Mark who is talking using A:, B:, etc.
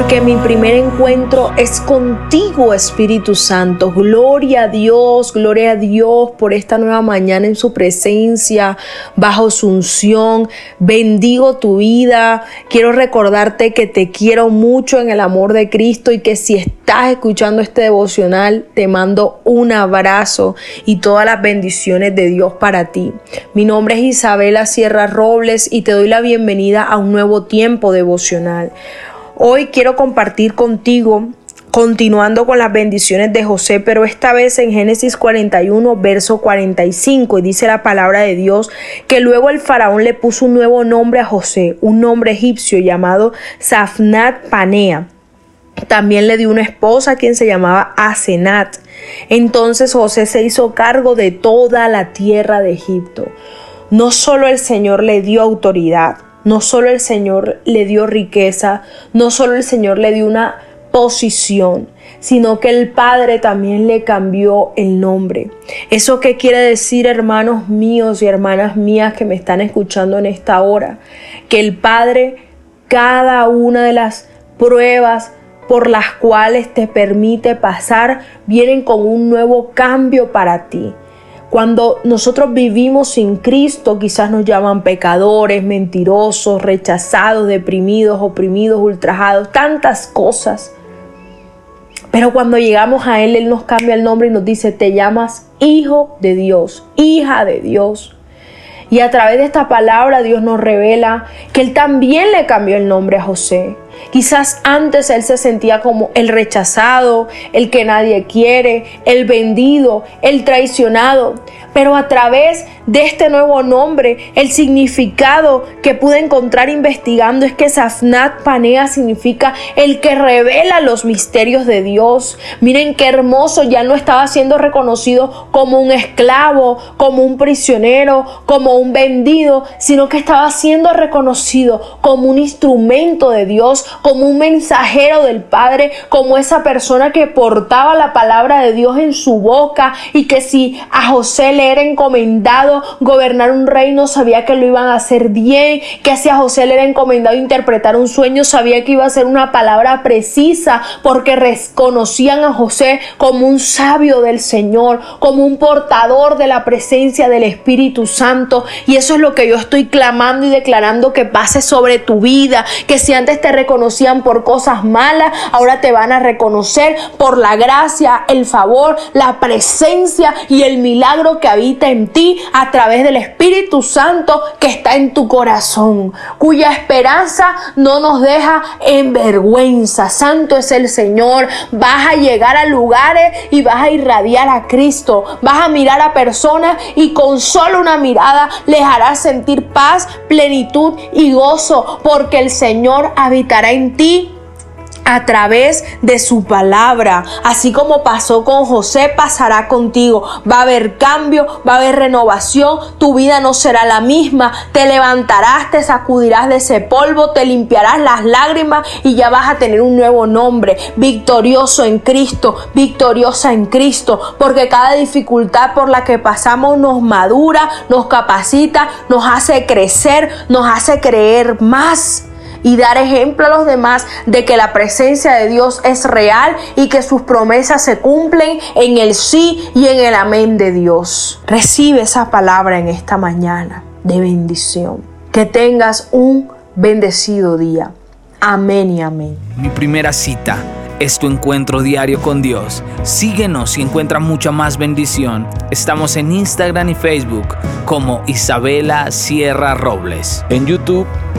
A: que mi primer encuentro es contigo, Espíritu Santo. Gloria a Dios, gloria a Dios por esta nueva mañana en su presencia, bajo su unción. Bendigo tu vida. Quiero recordarte que te quiero mucho en el amor de Cristo y que si estás escuchando este devocional, te mando un abrazo y todas las bendiciones de Dios para ti. Mi nombre es Isabela Sierra Robles y te doy la bienvenida a un nuevo tiempo devocional. Hoy quiero compartir contigo continuando con las bendiciones de José, pero esta vez en Génesis 41, verso 45, y dice la palabra de Dios que luego el faraón le puso un nuevo nombre a José, un nombre egipcio llamado Safnat Panea. También le dio una esposa quien se llamaba Asenat. Entonces José se hizo cargo de toda la tierra de Egipto. No solo el Señor le dio autoridad, no solo el Señor le dio riqueza, no solo el Señor le dio una posición, sino que el Padre también le cambió el nombre. ¿Eso qué quiere decir, hermanos míos y hermanas mías que me están escuchando en esta hora? Que el Padre, cada una de las pruebas por las cuales te permite pasar, vienen con un nuevo cambio para ti. Cuando nosotros vivimos sin Cristo, quizás nos llaman pecadores, mentirosos, rechazados, deprimidos, oprimidos, ultrajados, tantas cosas. Pero cuando llegamos a Él, Él nos cambia el nombre y nos dice, te llamas hijo de Dios, hija de Dios. Y a través de esta palabra Dios nos revela que Él también le cambió el nombre a José. Quizás antes él se sentía como el rechazado, el que nadie quiere, el vendido, el traicionado. Pero a través de este nuevo nombre, el significado que pude encontrar investigando es que Safnat Panea significa el que revela los misterios de Dios. Miren qué hermoso, ya no estaba siendo reconocido como un esclavo, como un prisionero, como un vendido, sino que estaba siendo reconocido como un instrumento de Dios, como un mensajero del Padre, como esa persona que portaba la palabra de Dios en su boca y que si a José le era encomendado gobernar un reino, sabía que lo iban a hacer bien, que si a José le era encomendado interpretar un sueño, sabía que iba a ser una palabra precisa, porque reconocían a José como un sabio del Señor, como un portador de la presencia del Espíritu Santo. Y eso es lo que yo estoy clamando y declarando que pase sobre tu vida, que si antes te reconocían por cosas malas, ahora te van a reconocer por la gracia, el favor, la presencia y el milagro que habita en ti a través del Espíritu Santo que está en tu corazón, cuya esperanza no nos deja en vergüenza. Santo es el Señor. Vas a llegar a lugares y vas a irradiar a Cristo. Vas a mirar a personas y con solo una mirada les harás sentir paz, plenitud y gozo, porque el Señor habitará en ti a través de su palabra. Así como pasó con José, pasará contigo. Va a haber cambio, va a haber renovación. Tu vida no será la misma. Te levantarás, te sacudirás de ese polvo, te limpiarás las lágrimas y ya vas a tener un nuevo nombre. Victorioso en Cristo, victoriosa en Cristo. Porque cada dificultad por la que pasamos nos madura, nos capacita, nos hace crecer, nos hace creer más y dar ejemplo a los demás de que la presencia de Dios es real y que sus promesas se cumplen en el sí y en el amén de Dios. Recibe esa palabra en esta mañana de bendición. Que tengas un bendecido día. Amén y amén.
B: Mi primera cita es tu encuentro diario con Dios. Síguenos y encuentra mucha más bendición. Estamos en Instagram y Facebook como Isabela Sierra Robles.
C: En YouTube